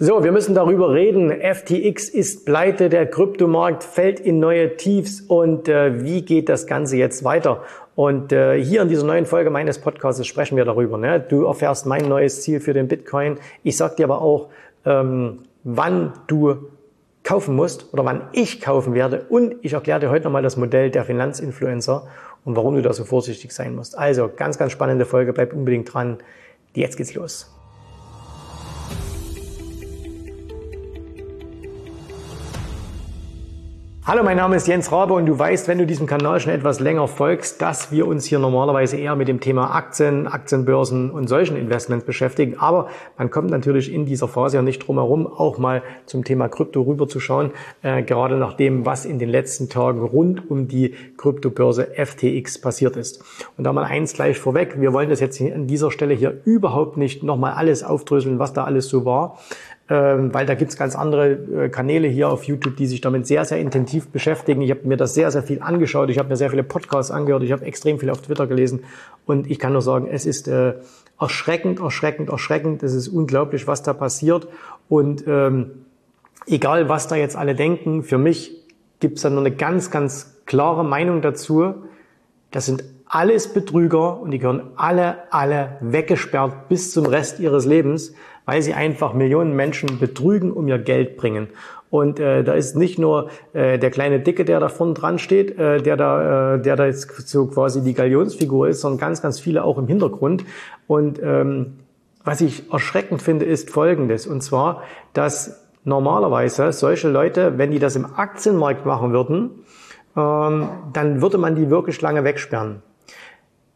So, wir müssen darüber reden. FTX ist pleite, der Kryptomarkt fällt in neue Tiefs und äh, wie geht das Ganze jetzt weiter? Und äh, hier in dieser neuen Folge meines Podcasts sprechen wir darüber. Ne? Du erfährst mein neues Ziel für den Bitcoin. Ich sag dir aber auch, ähm, wann du kaufen musst oder wann ich kaufen werde. Und ich erkläre dir heute nochmal das Modell der Finanzinfluencer und warum du da so vorsichtig sein musst. Also ganz, ganz spannende Folge. Bleib unbedingt dran. Jetzt geht's los. Hallo, mein Name ist Jens Rabe und du weißt, wenn du diesem Kanal schon etwas länger folgst, dass wir uns hier normalerweise eher mit dem Thema Aktien, Aktienbörsen und solchen Investments beschäftigen. Aber man kommt natürlich in dieser Phase ja nicht drum herum, auch mal zum Thema Krypto rüberzuschauen, äh, gerade nach dem, was in den letzten Tagen rund um die Kryptobörse FTX passiert ist. Und da mal eins gleich vorweg, wir wollen das jetzt an dieser Stelle hier überhaupt nicht nochmal alles aufdröseln, was da alles so war weil da gibt's ganz andere äh, Kanäle hier auf YouTube, die sich damit sehr, sehr intensiv beschäftigen. Ich habe mir das sehr, sehr viel angeschaut. Ich habe mir sehr viele Podcasts angehört. Ich habe extrem viel auf Twitter gelesen. Und ich kann nur sagen, es ist äh, erschreckend, erschreckend, erschreckend. Es ist unglaublich, was da passiert. Und ähm, egal, was da jetzt alle denken, für mich gibt's da nur eine ganz, ganz klare Meinung dazu. Das sind alles Betrüger und die gehören alle, alle weggesperrt bis zum Rest ihres Lebens weil sie einfach Millionen Menschen betrügen, um ihr Geld bringen. Und äh, da ist nicht nur äh, der kleine Dicke, der da vorne dran steht, äh, der da, äh, der da jetzt so quasi die Galionsfigur ist, sondern ganz, ganz viele auch im Hintergrund. Und ähm, was ich erschreckend finde, ist Folgendes. Und zwar, dass normalerweise solche Leute, wenn die das im Aktienmarkt machen würden, ähm, dann würde man die wirklich lange wegsperren.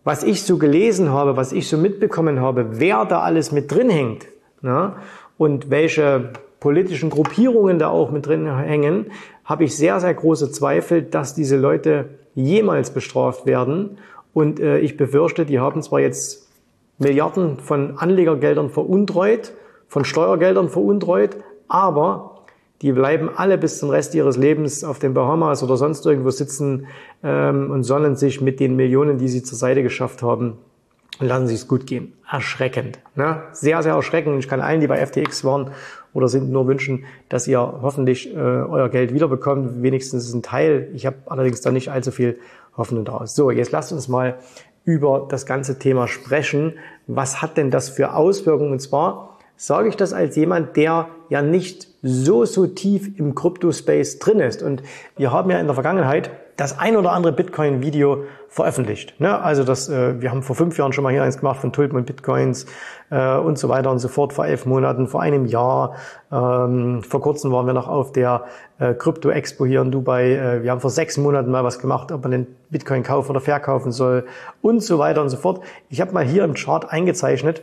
Was ich so gelesen habe, was ich so mitbekommen habe, wer da alles mit drin hängt, ja, und welche politischen Gruppierungen da auch mit drin hängen, habe ich sehr, sehr große Zweifel, dass diese Leute jemals bestraft werden. Und äh, ich befürchte, die haben zwar jetzt Milliarden von Anlegergeldern veruntreut, von Steuergeldern veruntreut, aber die bleiben alle bis zum Rest ihres Lebens auf den Bahamas oder sonst irgendwo sitzen ähm, und sonnen sich mit den Millionen, die sie zur Seite geschafft haben, lassen Sie es gut gehen. Erschreckend. Ne? Sehr, sehr erschreckend. Ich kann allen, die bei FTX waren oder sind, nur wünschen, dass ihr hoffentlich äh, euer Geld wiederbekommt. Wenigstens ein Teil. Ich habe allerdings da nicht allzu viel Hoffnung daraus. So, jetzt lasst uns mal über das ganze Thema sprechen. Was hat denn das für Auswirkungen? Und zwar sage ich das als jemand, der ja nicht so, so tief im Crypto-Space drin ist. Und wir haben ja in der Vergangenheit das ein oder andere Bitcoin-Video veröffentlicht. Ne? Also das, äh, wir haben vor fünf Jahren schon mal hier eins gemacht von Tulpen und Bitcoins äh, und so weiter und so fort, vor elf Monaten, vor einem Jahr. Ähm, vor kurzem waren wir noch auf der äh, Krypto-Expo hier in Dubai. Äh, wir haben vor sechs Monaten mal was gemacht, ob man den Bitcoin kaufen oder verkaufen soll und so weiter und so fort. Ich habe mal hier im Chart eingezeichnet,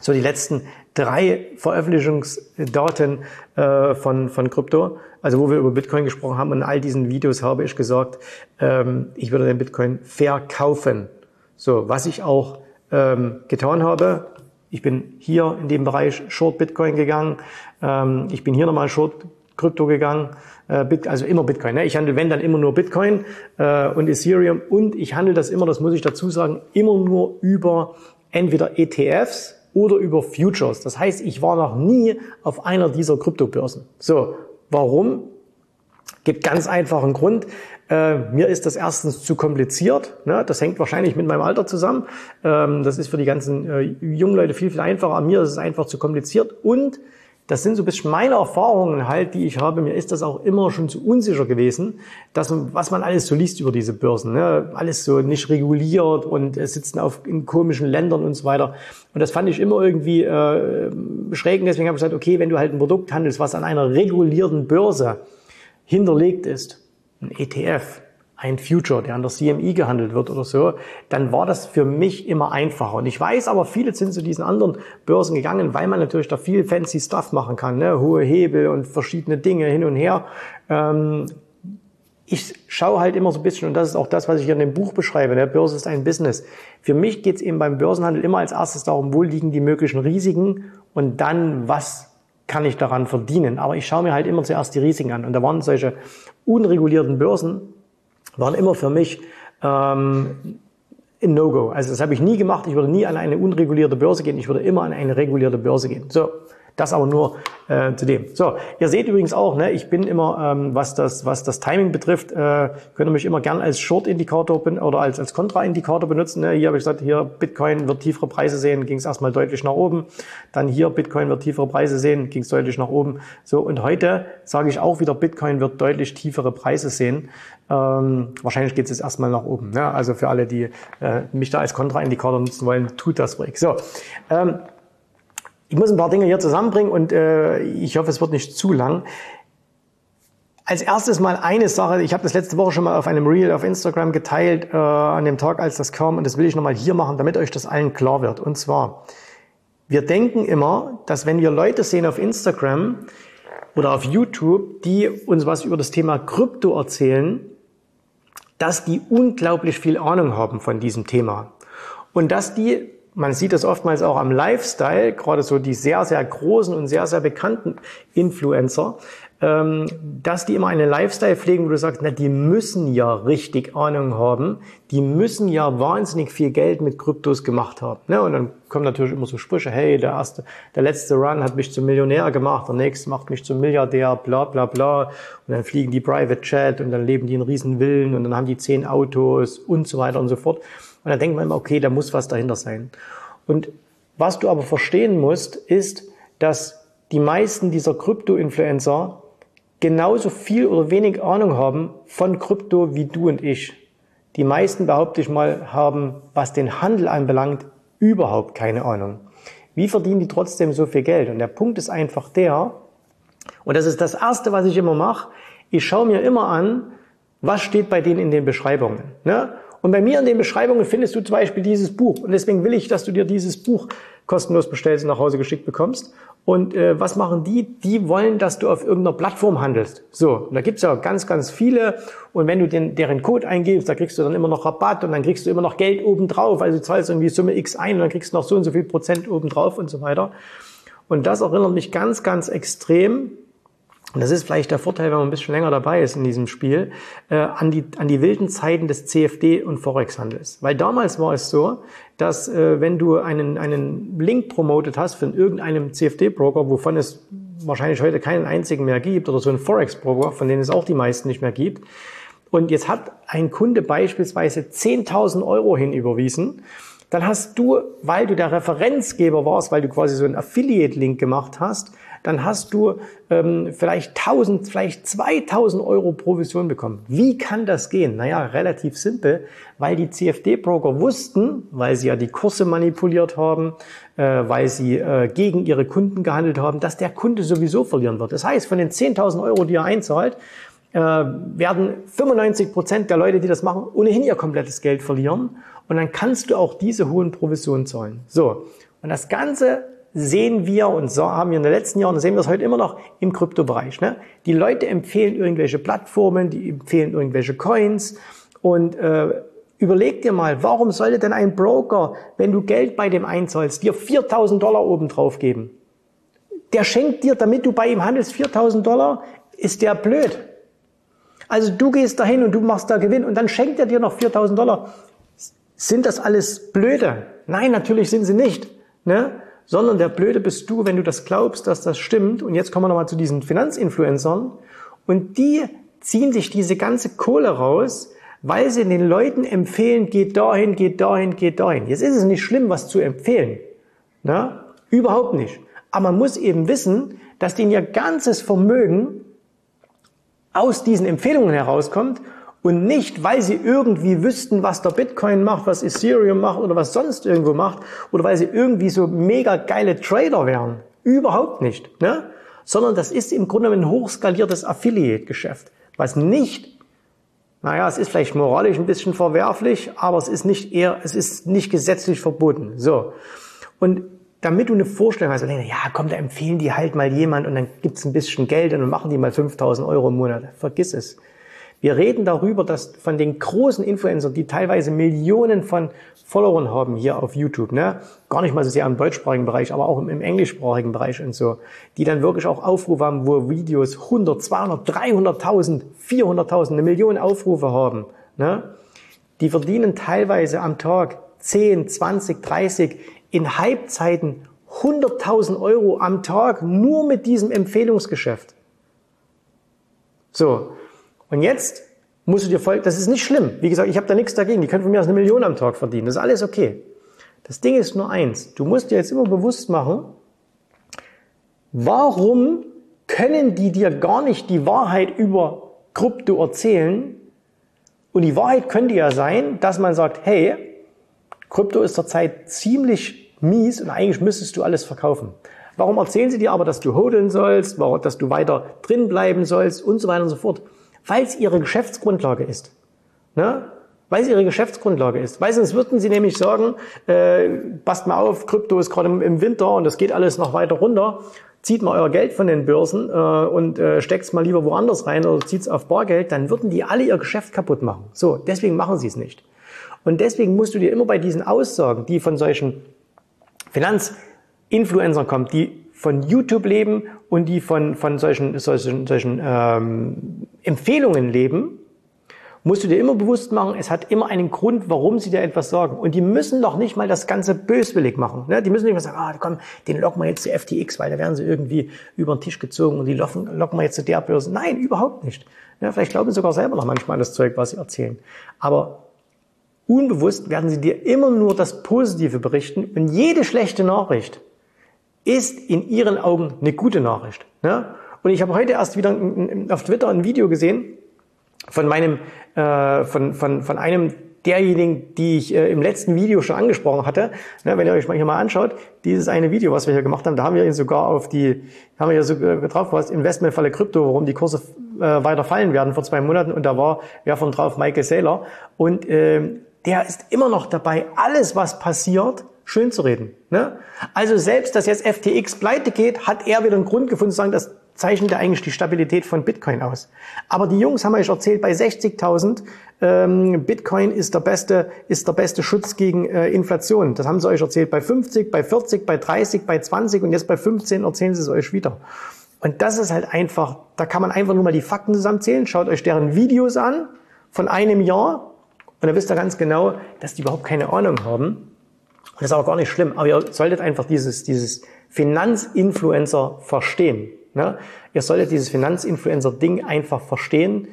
so die letzten drei Veröffentlichungsdaten äh, von, von Krypto, also wo wir über Bitcoin gesprochen haben. Und in all diesen Videos habe ich gesagt, ähm, ich würde den Bitcoin verkaufen. So, was ich auch ähm, getan habe, ich bin hier in dem Bereich Short Bitcoin gegangen, ähm, ich bin hier nochmal Short Krypto gegangen, äh, also immer Bitcoin. Ne? Ich handle, wenn dann immer nur Bitcoin äh, und Ethereum und ich handle das immer, das muss ich dazu sagen, immer nur über entweder ETFs, oder über Futures. Das heißt, ich war noch nie auf einer dieser Kryptobörsen. So, warum? Gibt ganz einfachen Grund. Äh, mir ist das erstens zu kompliziert. Ne? Das hängt wahrscheinlich mit meinem Alter zusammen. Ähm, das ist für die ganzen äh, jungen Leute viel, viel einfacher. Mir ist es einfach zu kompliziert. Und das sind so ein bisschen meine Erfahrungen halt, die ich habe. Mir ist das auch immer schon zu unsicher gewesen, dass was man alles so liest über diese Börsen. Ne? Alles so nicht reguliert und äh, sitzen auf in komischen Ländern und so weiter. Und das fand ich immer irgendwie äh, schräg. Deswegen habe ich gesagt, okay, wenn du halt ein Produkt handelst, was an einer regulierten Börse hinterlegt ist, ein ETF, ein Future, der an der CMI gehandelt wird oder so, dann war das für mich immer einfacher. Und ich weiß aber, viele sind zu diesen anderen Börsen gegangen, weil man natürlich da viel fancy Stuff machen kann, ne? hohe Hebel und verschiedene Dinge hin und her. Ähm, ich schaue halt immer so ein bisschen, und das ist auch das, was ich in dem Buch beschreibe, der ne? Börse ist ein Business. Für mich geht es eben beim Börsenhandel immer als erstes darum, wo liegen die möglichen Risiken und dann, was kann ich daran verdienen. Aber ich schaue mir halt immer zuerst die Risiken an. Und da waren solche unregulierten Börsen, waren immer für mich ähm, ein No-Go. Also das habe ich nie gemacht. Ich würde nie an eine unregulierte Börse gehen. Ich würde immer an eine regulierte Börse gehen. So, Das aber nur äh, zu dem. So, ihr seht übrigens auch, ne, ich bin immer, ähm, was das was das Timing betrifft, äh, könnt ihr mich immer gern als Short-Indikator oder als als Kontra-Indikator benutzen. Ne? Hier habe ich gesagt, hier Bitcoin wird tiefere Preise sehen, ging es erstmal deutlich nach oben. Dann hier Bitcoin wird tiefere Preise sehen, ging es deutlich nach oben. So und heute sage ich auch wieder, Bitcoin wird deutlich tiefere Preise sehen. Ähm, wahrscheinlich geht es jetzt erstmal nach oben. Ne? Also für alle, die äh, mich da als Kontra-Indikator nutzen wollen, tut das ruhig. So. Ähm, ich muss ein paar Dinge hier zusammenbringen und äh, ich hoffe, es wird nicht zu lang. Als erstes mal eine Sache, ich habe das letzte Woche schon mal auf einem Reel auf Instagram geteilt, äh, an dem Tag, als das kam, und das will ich nochmal hier machen, damit euch das allen klar wird. Und zwar, wir denken immer, dass wenn wir Leute sehen auf Instagram oder auf YouTube, die uns was über das Thema Krypto erzählen, dass die unglaublich viel Ahnung haben von diesem Thema. Und dass die man sieht das oftmals auch am Lifestyle, gerade so die sehr, sehr großen und sehr, sehr bekannten Influencer, ähm, dass die immer einen Lifestyle pflegen, wo du sagst, na, die müssen ja richtig Ahnung haben, die müssen ja wahnsinnig viel Geld mit Kryptos gemacht haben. Ne? Und dann kommen natürlich immer so Sprüche, hey, der erste, der letzte Run hat mich zum Millionär gemacht, der nächste macht mich zum Milliardär, bla bla bla. Und dann fliegen die Private Jet und dann leben die in riesen Villen und dann haben die zehn Autos und so weiter und so fort. Und dann denkt man immer, okay, da muss was dahinter sein. Und was du aber verstehen musst, ist, dass die meisten dieser Krypto-Influencer genauso viel oder wenig Ahnung haben von Krypto wie du und ich. Die meisten, behaupte ich mal, haben, was den Handel anbelangt, überhaupt keine Ahnung. Wie verdienen die trotzdem so viel Geld? Und der Punkt ist einfach der, und das ist das Erste, was ich immer mache, ich schaue mir immer an, was steht bei denen in den Beschreibungen. Ne? Und bei mir in den Beschreibungen findest du zum Beispiel dieses Buch. Und deswegen will ich, dass du dir dieses Buch kostenlos bestellst und nach Hause geschickt bekommst. Und äh, was machen die? Die wollen, dass du auf irgendeiner Plattform handelst. So, und da gibt's ja ganz, ganz viele. Und wenn du den, deren Code eingibst, da kriegst du dann immer noch Rabatt und dann kriegst du immer noch Geld obendrauf. Also du zahlst irgendwie Summe X ein und dann kriegst du noch so und so viel Prozent obendrauf und so weiter. Und das erinnert mich ganz, ganz extrem und das ist vielleicht der Vorteil, wenn man ein bisschen länger dabei ist in diesem Spiel, äh, an, die, an die wilden Zeiten des CFD und Forex-Handels. Weil damals war es so, dass äh, wenn du einen, einen Link promotet hast von irgendeinem CFD-Broker, wovon es wahrscheinlich heute keinen einzigen mehr gibt, oder so einen Forex-Broker, von denen es auch die meisten nicht mehr gibt, und jetzt hat ein Kunde beispielsweise 10.000 Euro hinüberwiesen, dann hast du, weil du der Referenzgeber warst, weil du quasi so einen Affiliate-Link gemacht hast, dann hast du ähm, vielleicht 1000, vielleicht 2000 Euro Provision bekommen. Wie kann das gehen? Naja, relativ simpel, weil die CFD-Broker wussten, weil sie ja die Kurse manipuliert haben, äh, weil sie äh, gegen ihre Kunden gehandelt haben, dass der Kunde sowieso verlieren wird. Das heißt, von den 10.000 Euro, die er einzahlt, äh, werden 95 Prozent der Leute, die das machen, ohnehin ihr komplettes Geld verlieren. Und dann kannst du auch diese hohen Provisionen zahlen. So. Und das Ganze sehen wir und so haben wir in den letzten Jahren, sehen wir es heute immer noch im Kryptobereich. Ne? Die Leute empfehlen irgendwelche Plattformen, die empfehlen irgendwelche Coins und äh, überleg dir mal, warum sollte denn ein Broker, wenn du Geld bei dem einzahlst, dir 4000 Dollar oben drauf geben? Der schenkt dir, damit du bei ihm handelst, 4000 Dollar, ist der blöd. Also du gehst dahin und du machst da Gewinn und dann schenkt er dir noch 4000 Dollar. Sind das alles Blöde? Nein, natürlich sind sie nicht. Ne? Sondern der Blöde bist du, wenn du das glaubst, dass das stimmt. Und jetzt kommen wir nochmal zu diesen Finanzinfluencern. Und die ziehen sich diese ganze Kohle raus, weil sie den Leuten empfehlen, geht dahin, geht dahin, geht dahin. Jetzt ist es nicht schlimm, was zu empfehlen. Na? Überhaupt nicht. Aber man muss eben wissen, dass denen ihr ganzes Vermögen aus diesen Empfehlungen herauskommt und nicht, weil sie irgendwie wüssten, was der Bitcoin macht, was Ethereum macht oder was sonst irgendwo macht oder weil sie irgendwie so mega geile Trader wären. Überhaupt nicht. Ne? Sondern das ist im Grunde ein hochskaliertes Affiliate-Geschäft, was nicht, naja, es ist vielleicht moralisch ein bisschen verwerflich, aber es ist nicht eher, es ist nicht gesetzlich verboten. So. Und damit du eine Vorstellung hast, ja, komm, da empfehlen die halt mal jemand und dann gibt's ein bisschen Geld und dann machen die mal 5000 Euro im Monat. Vergiss es. Wir reden darüber, dass von den großen Influencern, die teilweise Millionen von Followern haben hier auf YouTube, ne, gar nicht mal so sehr im deutschsprachigen Bereich, aber auch im, im englischsprachigen Bereich und so, die dann wirklich auch Aufrufe haben, wo Videos 100, 200, 300.000, 400.000, eine Million Aufrufe haben, ne, die verdienen teilweise am Tag 10, 20, 30, in Halbzeiten 100.000 Euro am Tag nur mit diesem Empfehlungsgeschäft. So. Und jetzt musst du dir folgen, das ist nicht schlimm. Wie gesagt, ich habe da nichts dagegen. Die können von mir aus eine Million am Tag verdienen. Das ist alles okay. Das Ding ist nur eins. Du musst dir jetzt immer bewusst machen, warum können die dir gar nicht die Wahrheit über Krypto erzählen? Und die Wahrheit könnte ja sein, dass man sagt, hey, Krypto ist zurzeit ziemlich mies und eigentlich müsstest du alles verkaufen. Warum erzählen sie dir aber, dass du hodeln sollst, dass du weiter drin bleiben sollst und so weiter und so fort? Weil es ihre Geschäftsgrundlage ist. Ne? Weil es ihre Geschäftsgrundlage ist. Weil sonst würden sie nämlich sagen, äh, passt mal auf, Krypto ist gerade im, Winter und das geht alles noch weiter runter zieht mal euer Geld von den Börsen äh, und äh, steckt es mal lieber woanders rein oder zieht es auf Bargeld, dann würden die alle ihr Geschäft kaputt machen. So, deswegen machen sie es nicht. Und deswegen musst du dir immer bei diesen Aussagen, die von solchen Finanzinfluencern kommen, die von YouTube leben und die von, von solchen, solchen, solchen ähm, Empfehlungen leben, musst du dir immer bewusst machen, es hat immer einen Grund, warum sie dir etwas sagen. Und die müssen doch nicht mal das Ganze böswillig machen. Ne? Die müssen nicht mal sagen, ah, komm, den locken wir jetzt zu FTX, weil da werden sie irgendwie über den Tisch gezogen und die locken, locken wir jetzt zu der Börse. Nein, überhaupt nicht. Ja, vielleicht glauben sie sogar selber noch manchmal an das Zeug, was sie erzählen. Aber unbewusst werden sie dir immer nur das Positive berichten und jede schlechte Nachricht ist in ihren Augen eine gute Nachricht. Ne? Und ich habe heute erst wieder auf Twitter ein Video gesehen, von meinem, äh, von, von, von einem derjenigen, die ich äh, im letzten Video schon angesprochen hatte. Ne, wenn ihr euch mal hier mal anschaut, dieses eine Video, was wir hier gemacht haben, da haben wir ihn sogar auf die, haben wir ja so äh, drauf, was Investmentfalle Krypto, warum die Kurse äh, weiter fallen werden vor zwei Monaten und da war wer von drauf Michael Saylor und äh, der ist immer noch dabei, alles was passiert, schön zu reden. Ne? Also selbst, dass jetzt FTX pleite geht, hat er wieder einen Grund gefunden zu sagen, dass zeichnet eigentlich die Stabilität von Bitcoin aus. Aber die Jungs haben euch erzählt, bei 60.000 ähm, Bitcoin ist der beste, ist der beste Schutz gegen äh, Inflation. Das haben sie euch erzählt bei 50, bei 40, bei 30, bei 20 und jetzt bei 15 erzählen sie es euch wieder. Und das ist halt einfach, da kann man einfach nur mal die Fakten zusammenzählen, schaut euch deren Videos an von einem Jahr und dann wisst ihr ganz genau, dass die überhaupt keine Ahnung haben. Und das ist auch gar nicht schlimm, aber ihr solltet einfach dieses, dieses Finanzinfluencer verstehen. Ne? Ihr solltet dieses Finanzinfluencer-Ding einfach verstehen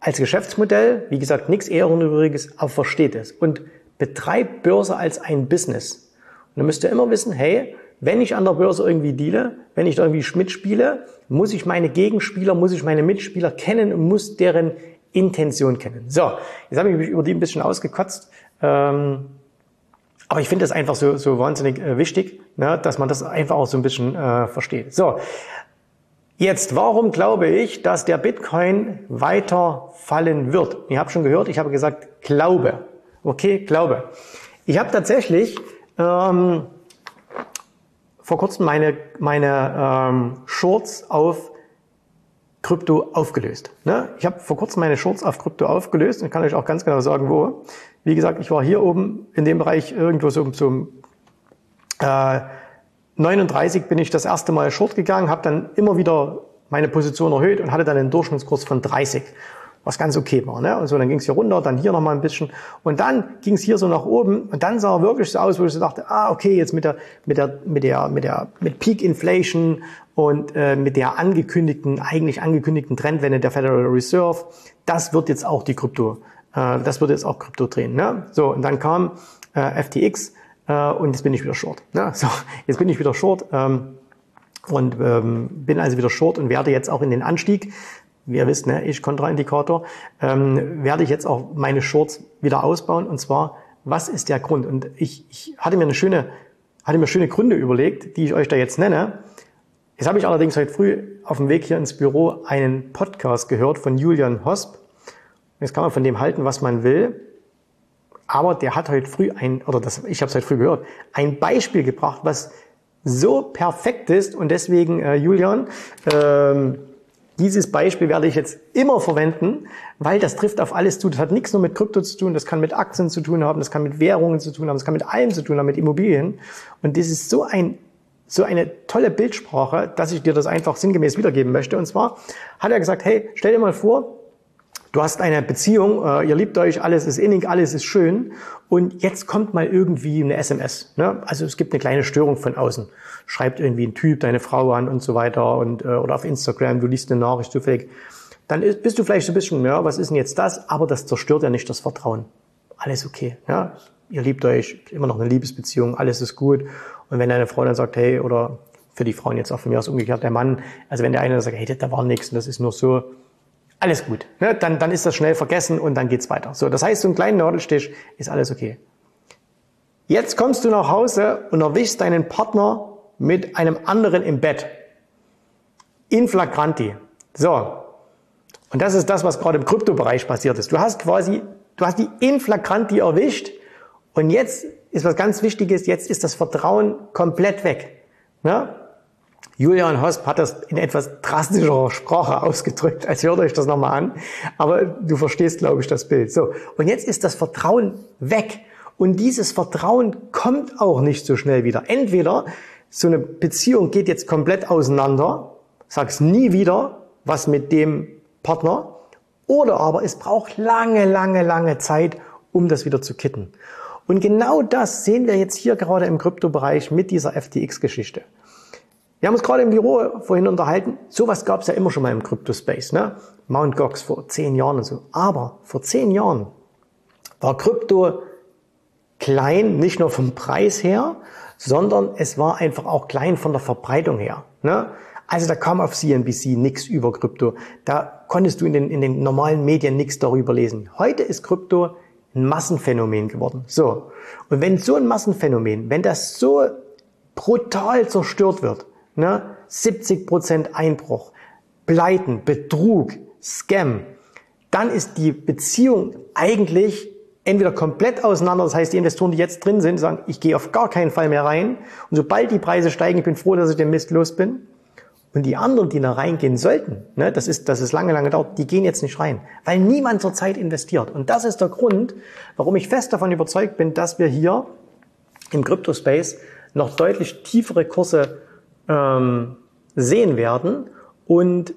als Geschäftsmodell. Wie gesagt, nichts eher Ehrenübriges, aber versteht es. Und betreibt Börse als ein Business. Und dann müsst ihr immer wissen, hey, wenn ich an der Börse irgendwie deale, wenn ich da irgendwie mitspiele, muss ich meine Gegenspieler, muss ich meine Mitspieler kennen und muss deren Intention kennen. So, jetzt habe ich mich über die ein bisschen ausgekotzt. Ähm, aber ich finde das einfach so, so wahnsinnig äh, wichtig, ne, dass man das einfach auch so ein bisschen äh, versteht. So, jetzt, warum glaube ich, dass der Bitcoin weiter fallen wird? Ihr habt schon gehört, ich habe gesagt, glaube. Okay, glaube. Ich habe tatsächlich ähm, vor kurzem meine, meine ähm, Shorts auf Krypto aufgelöst. Ne? Ich habe vor kurzem meine Shorts auf Krypto aufgelöst und kann euch auch ganz genau sagen, wo. Wie gesagt, ich war hier oben in dem Bereich irgendwo so zum äh, 39 bin ich das erste Mal short gegangen, habe dann immer wieder meine Position erhöht und hatte dann einen Durchschnittskurs von 30 was ganz okay war. Ne? Und so, dann ging es hier runter, dann hier nochmal ein bisschen. Und dann ging es hier so nach oben und dann sah wirklich so aus, wo ich so dachte, ah, okay, jetzt mit der, mit der, mit der, mit der, mit Peak Inflation und äh, mit der angekündigten, eigentlich angekündigten Trendwende der Federal Reserve, das wird jetzt auch die Krypto, äh, das wird jetzt auch Krypto drehen. Ne? So, und dann kam äh, FTX äh, und jetzt bin ich wieder short. Ne? So, jetzt bin ich wieder short. Ähm, und ähm, bin also wieder short und werde jetzt auch in den Anstieg wie ihr wisst, ne, ich Kontraindikator, ähm, werde ich jetzt auch meine Shorts wieder ausbauen. Und zwar, was ist der Grund? Und ich, ich hatte mir eine schöne, hatte mir schöne Gründe überlegt, die ich euch da jetzt nenne. Jetzt habe ich allerdings heute früh auf dem Weg hier ins Büro einen Podcast gehört von Julian Hosp. Jetzt kann man von dem halten, was man will. Aber der hat heute früh ein, oder das, ich habe es heute früh gehört, ein Beispiel gebracht, was so perfekt ist. Und deswegen, äh, Julian, ähm, dieses Beispiel werde ich jetzt immer verwenden, weil das trifft auf alles zu. Das hat nichts nur mit Krypto zu tun, das kann mit Aktien zu tun haben, das kann mit Währungen zu tun haben, das kann mit allem zu tun haben, mit Immobilien. Und das ist so ein so eine tolle Bildsprache, dass ich dir das einfach sinngemäß wiedergeben möchte. Und zwar hat er gesagt, hey, stell dir mal vor, Du hast eine Beziehung, äh, ihr liebt euch, alles ist innig, alles ist schön und jetzt kommt mal irgendwie eine SMS. Ne? Also es gibt eine kleine Störung von außen. Schreibt irgendwie ein Typ deine Frau an und so weiter und äh, oder auf Instagram, du liest eine Nachricht zufällig. Dann ist, bist du vielleicht so ein bisschen, ja, was ist denn jetzt das? Aber das zerstört ja nicht das Vertrauen. Alles okay. Ja? Ihr liebt euch, immer noch eine Liebesbeziehung, alles ist gut. Und wenn deine Frau dann sagt, hey, oder für die Frauen jetzt auch von mir aus umgekehrt, der Mann, also wenn der eine sagt, hey, da war nichts und das ist nur so, alles gut. Ne? Dann, dann ist das schnell vergessen und dann geht's weiter. So, das heißt, so ein kleiner Nadelstich ist alles okay. Jetzt kommst du nach Hause und erwischst deinen Partner mit einem anderen im Bett. In flagranti. So. Und das ist das, was gerade im Kryptobereich passiert ist. Du hast quasi, du hast die in flagranti erwischt und jetzt ist was ganz Wichtiges, jetzt ist das Vertrauen komplett weg. Ne? Julian Hosp hat das in etwas drastischerer Sprache ausgedrückt, als hört euch das nochmal an. Aber du verstehst, glaube ich, das Bild. So. Und jetzt ist das Vertrauen weg. Und dieses Vertrauen kommt auch nicht so schnell wieder. Entweder so eine Beziehung geht jetzt komplett auseinander, sagst nie wieder was mit dem Partner, oder aber es braucht lange, lange, lange Zeit, um das wieder zu kitten. Und genau das sehen wir jetzt hier gerade im Kryptobereich mit dieser FTX-Geschichte. Wir haben uns gerade im Büro vorhin unterhalten. Sowas gab es ja immer schon mal im Crypto-Space. Ne? Mount Gox vor zehn Jahren und so. Aber vor zehn Jahren war Krypto klein, nicht nur vom Preis her, sondern es war einfach auch klein von der Verbreitung her. Ne? Also da kam auf CNBC nichts über Krypto. Da konntest du in den, in den normalen Medien nichts darüber lesen. Heute ist Krypto ein Massenphänomen geworden. So. Und wenn so ein Massenphänomen, wenn das so brutal zerstört wird, ne, 70% Einbruch, Pleiten, Betrug, Scam, dann ist die Beziehung eigentlich entweder komplett auseinander, das heißt, die Investoren, die jetzt drin sind, sagen, ich gehe auf gar keinen Fall mehr rein und sobald die Preise steigen, ich bin froh, dass ich den Mist los bin. Und die anderen, die da reingehen sollten, ne, das ist, das ist lange, lange dauert, die gehen jetzt nicht rein, weil niemand zurzeit investiert. Und das ist der Grund, warum ich fest davon überzeugt bin, dass wir hier im Crypto-Space noch deutlich tiefere Kurse ähm, sehen werden. Und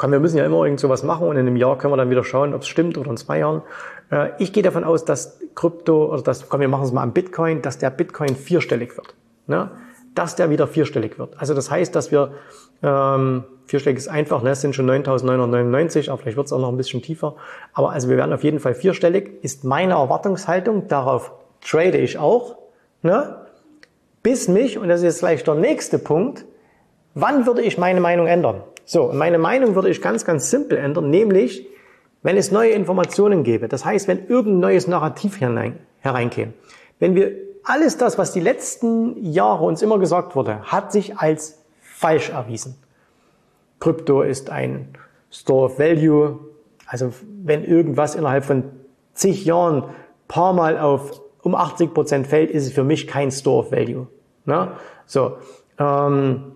komm, wir müssen ja immer irgend sowas machen und in einem Jahr können wir dann wieder schauen, ob es stimmt oder in zwei Jahren. Äh, ich gehe davon aus, dass Krypto, oder das, komm, wir machen es mal am Bitcoin, dass der Bitcoin vierstellig wird. Ne? Dass der wieder vierstellig wird. Also das heißt, dass wir, ähm, vierstellig ist einfach, ne? es sind schon 9.999, aber vielleicht wird es auch noch ein bisschen tiefer. Aber also wir werden auf jeden Fall vierstellig, ist meine Erwartungshaltung, darauf trade ich auch. Ne? Bis mich, und das ist jetzt gleich der nächste Punkt, wann würde ich meine Meinung ändern? So, meine Meinung würde ich ganz, ganz simpel ändern, nämlich, wenn es neue Informationen gäbe. Das heißt, wenn irgendein neues Narrativ hinein, hereinkäme. Wenn wir alles das, was die letzten Jahre uns immer gesagt wurde, hat sich als falsch erwiesen. Krypto ist ein Store of Value. Also wenn irgendwas innerhalb von zig Jahren paar Mal auf um 80 Prozent fällt, ist es für mich kein Store of Value. Ne? So, ähm,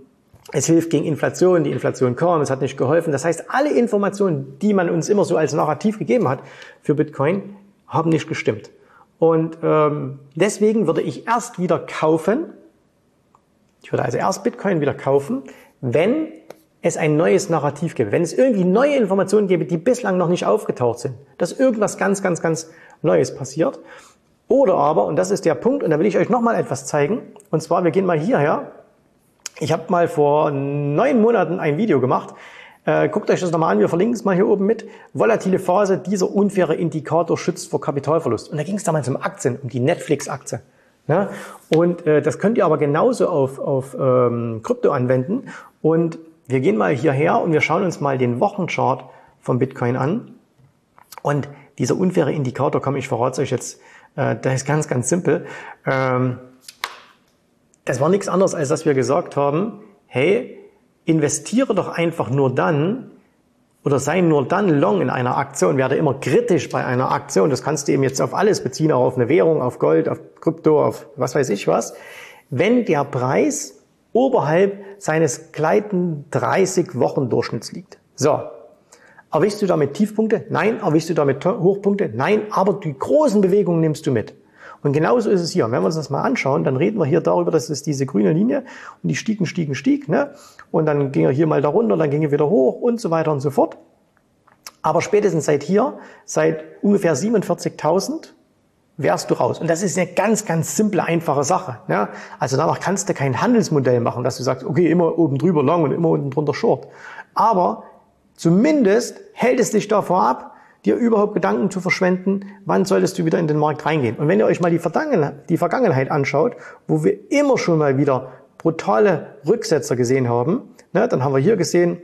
es hilft gegen Inflation, die Inflation kam, es hat nicht geholfen. Das heißt, alle Informationen, die man uns immer so als Narrativ gegeben hat für Bitcoin, haben nicht gestimmt. Und ähm, deswegen würde ich erst wieder kaufen, ich würde also erst Bitcoin wieder kaufen, wenn es ein neues Narrativ gäbe, wenn es irgendwie neue Informationen gäbe, die bislang noch nicht aufgetaucht sind, dass irgendwas ganz, ganz, ganz Neues passiert. Oder aber, und das ist der Punkt, und da will ich euch nochmal etwas zeigen, und zwar, wir gehen mal hierher. Ich habe mal vor neun Monaten ein Video gemacht. Äh, guckt euch das nochmal an, wir verlinken es mal hier oben mit. Volatile Phase, dieser unfaire Indikator schützt vor Kapitalverlust. Und da ging es damals um Aktien, um die Netflix-Aktie. Ja? Und äh, das könnt ihr aber genauso auf, auf ähm, Krypto anwenden. Und wir gehen mal hierher und wir schauen uns mal den Wochenchart von Bitcoin an. Und dieser unfaire Indikator, komm, ich verrate euch jetzt äh, das ist ganz, ganz simpel. Ähm, das war nichts anderes, als dass wir gesagt haben, hey, investiere doch einfach nur dann oder sei nur dann long in einer Aktie und werde immer kritisch bei einer Aktie. Und das kannst du eben jetzt auf alles beziehen, auch auf eine Währung, auf Gold, auf Krypto, auf was weiß ich was. Wenn der Preis oberhalb seines gleiten 30 Wochen Durchschnitts liegt. So, Erwischst du damit Tiefpunkte? Nein. Erwischst du damit Hochpunkte? Nein. Aber die großen Bewegungen nimmst du mit. Und genauso ist es hier. Wenn wir uns das mal anschauen, dann reden wir hier darüber, dass es diese grüne Linie und die stiegen, stiegen, stieg, ne? Und dann ging er hier mal darunter, dann ging er wieder hoch und so weiter und so fort. Aber spätestens seit hier, seit ungefähr 47.000, wärst du raus. Und das ist eine ganz, ganz simple, einfache Sache. Ja? Also danach kannst du kein Handelsmodell machen, dass du sagst, okay, immer oben drüber long und immer unten drunter short. Aber zumindest hält es dich davor ab, dir überhaupt Gedanken zu verschwenden, wann solltest du wieder in den Markt reingehen. Und wenn ihr euch mal die Vergangenheit, anschaut, wo wir immer schon mal wieder brutale Rücksetzer gesehen haben, ne, dann haben wir hier gesehen,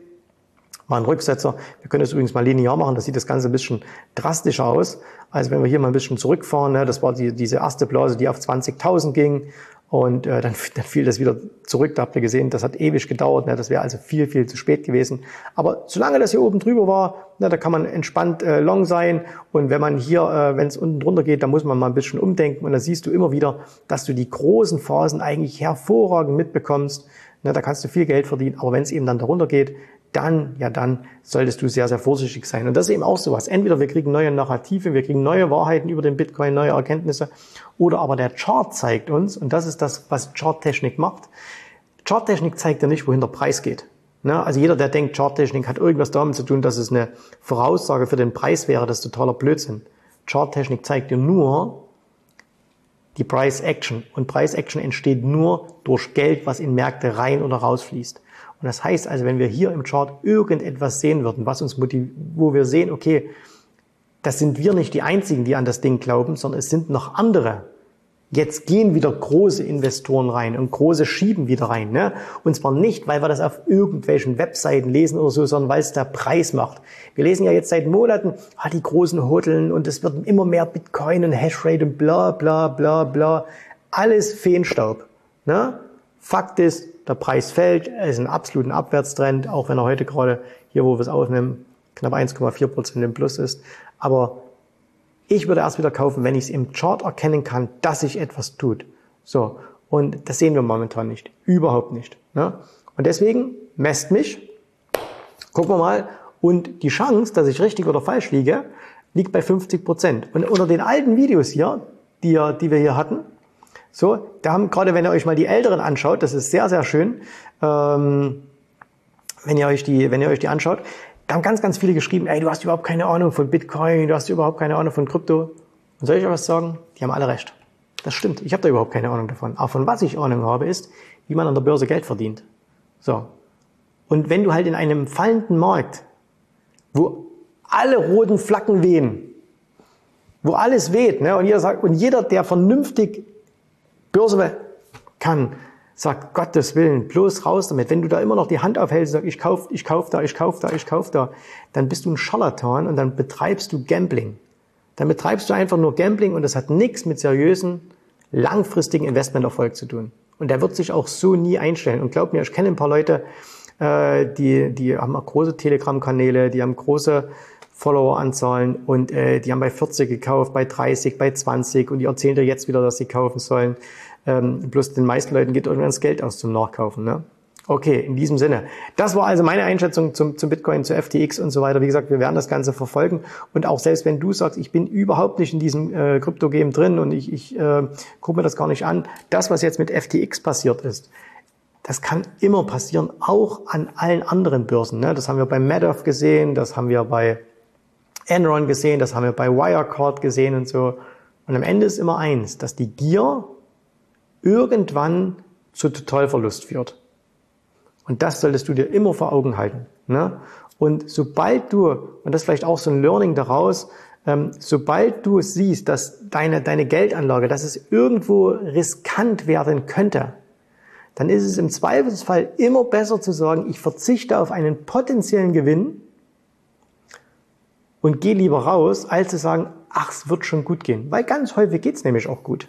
mal einen Rücksetzer. Wir können das übrigens mal linear machen, da sieht das Ganze ein bisschen drastischer aus. Also wenn wir hier mal ein bisschen zurückfahren, ne, das war die, diese erste Blase, die auf 20.000 ging und äh, dann, dann fiel das wieder zurück, da habt ihr gesehen, das hat ewig gedauert, ne, das wäre also viel, viel zu spät gewesen. Aber solange das hier oben drüber war, ne, da kann man entspannt äh, long sein und wenn man hier, äh, wenn es unten drunter geht, dann muss man mal ein bisschen umdenken und da siehst du immer wieder, dass du die großen Phasen eigentlich hervorragend mitbekommst. Ne, da kannst du viel Geld verdienen, aber wenn es eben dann darunter geht, dann, ja dann solltest du sehr, sehr vorsichtig sein. Und das ist eben auch sowas. Entweder wir kriegen neue Narrative, wir kriegen neue Wahrheiten über den Bitcoin, neue Erkenntnisse, oder aber der Chart zeigt uns, und das ist das, was Charttechnik macht. Charttechnik zeigt ja nicht, wohin der Preis geht. Ne? Also jeder, der denkt, Charttechnik hat irgendwas damit zu tun, dass es eine Voraussage für den Preis wäre, das ist totaler Blödsinn. Charttechnik zeigt dir nur die Price Action. Und Price Action entsteht nur durch Geld, was in Märkte rein oder rausfließt. Und das heißt also, wenn wir hier im Chart irgendetwas sehen würden, was uns wo wir sehen, okay, das sind wir nicht die Einzigen, die an das Ding glauben, sondern es sind noch andere. Jetzt gehen wieder große Investoren rein und große schieben wieder rein. Ne? Und zwar nicht, weil wir das auf irgendwelchen Webseiten lesen oder so, sondern weil es der Preis macht. Wir lesen ja jetzt seit Monaten, ah, die großen Hoteln und es wird immer mehr Bitcoin und Hashrate und bla bla bla bla. Alles Feenstaub. Ne? Fakt ist, der Preis fällt, er ist ein absoluten Abwärtstrend, auch wenn er heute gerade hier, wo wir es aufnehmen, knapp 1,4 Prozent im Plus ist. Aber ich würde erst wieder kaufen, wenn ich es im Chart erkennen kann, dass sich etwas tut. So. Und das sehen wir momentan nicht. Überhaupt nicht. Ne? Und deswegen messt mich. Gucken wir mal. Und die Chance, dass ich richtig oder falsch liege, liegt bei 50 Prozent. Und unter den alten Videos hier, die, die wir hier hatten, so, da haben gerade, wenn ihr euch mal die Älteren anschaut, das ist sehr, sehr schön, ähm, wenn ihr euch die, wenn ihr euch die anschaut, da haben ganz, ganz viele geschrieben, ey, du hast überhaupt keine Ahnung von Bitcoin, du hast überhaupt keine Ahnung von Krypto. Und soll ich euch was sagen? Die haben alle recht. Das stimmt. Ich habe da überhaupt keine Ahnung davon. Aber von was ich Ahnung habe, ist, wie man an der Börse Geld verdient. So. Und wenn du halt in einem fallenden Markt, wo alle roten Flaggen wehen, wo alles weht, ne, und jeder sagt, und jeder, der vernünftig Börse kann, sagt Gottes Willen, bloß raus damit. Wenn du da immer noch die Hand aufhältst und sagst, ich kauf, ich kauf da, ich kauf da, ich kauf da, dann bist du ein Scharlatan und dann betreibst du Gambling. Dann betreibst du einfach nur Gambling und das hat nichts mit seriösen, langfristigen Investmenterfolg zu tun. Und der wird sich auch so nie einstellen. Und glaub mir, ich kenne ein paar Leute, äh, die, die haben auch große Telegram-Kanäle, die haben große Follower-Anzahlen und äh, die haben bei 40 gekauft, bei 30, bei 20 und die erzählen dir jetzt wieder, dass sie kaufen sollen. Ähm, bloß den meisten Leuten geht irgendwann das Geld aus zum Nachkaufen. Ne? Okay, in diesem Sinne. Das war also meine Einschätzung zum, zum Bitcoin, zu FTX und so weiter. Wie gesagt, wir werden das Ganze verfolgen. Und auch selbst wenn du sagst, ich bin überhaupt nicht in diesem äh, Krypto-Game drin und ich, ich äh, gucke mir das gar nicht an, das, was jetzt mit FTX passiert ist, das kann immer passieren, auch an allen anderen Börsen. Ne? Das haben wir bei Madoff gesehen, das haben wir bei Enron gesehen, das haben wir bei Wirecard gesehen und so. Und am Ende ist immer eins, dass die Gier irgendwann zu Totalverlust führt. Und das solltest du dir immer vor Augen halten. Ne? Und sobald du, und das ist vielleicht auch so ein Learning daraus, ähm, sobald du siehst, dass deine, deine Geldanlage, dass es irgendwo riskant werden könnte, dann ist es im Zweifelsfall immer besser zu sagen, ich verzichte auf einen potenziellen Gewinn, und geh lieber raus, als zu sagen, ach, es wird schon gut gehen. Weil ganz häufig geht's nämlich auch gut.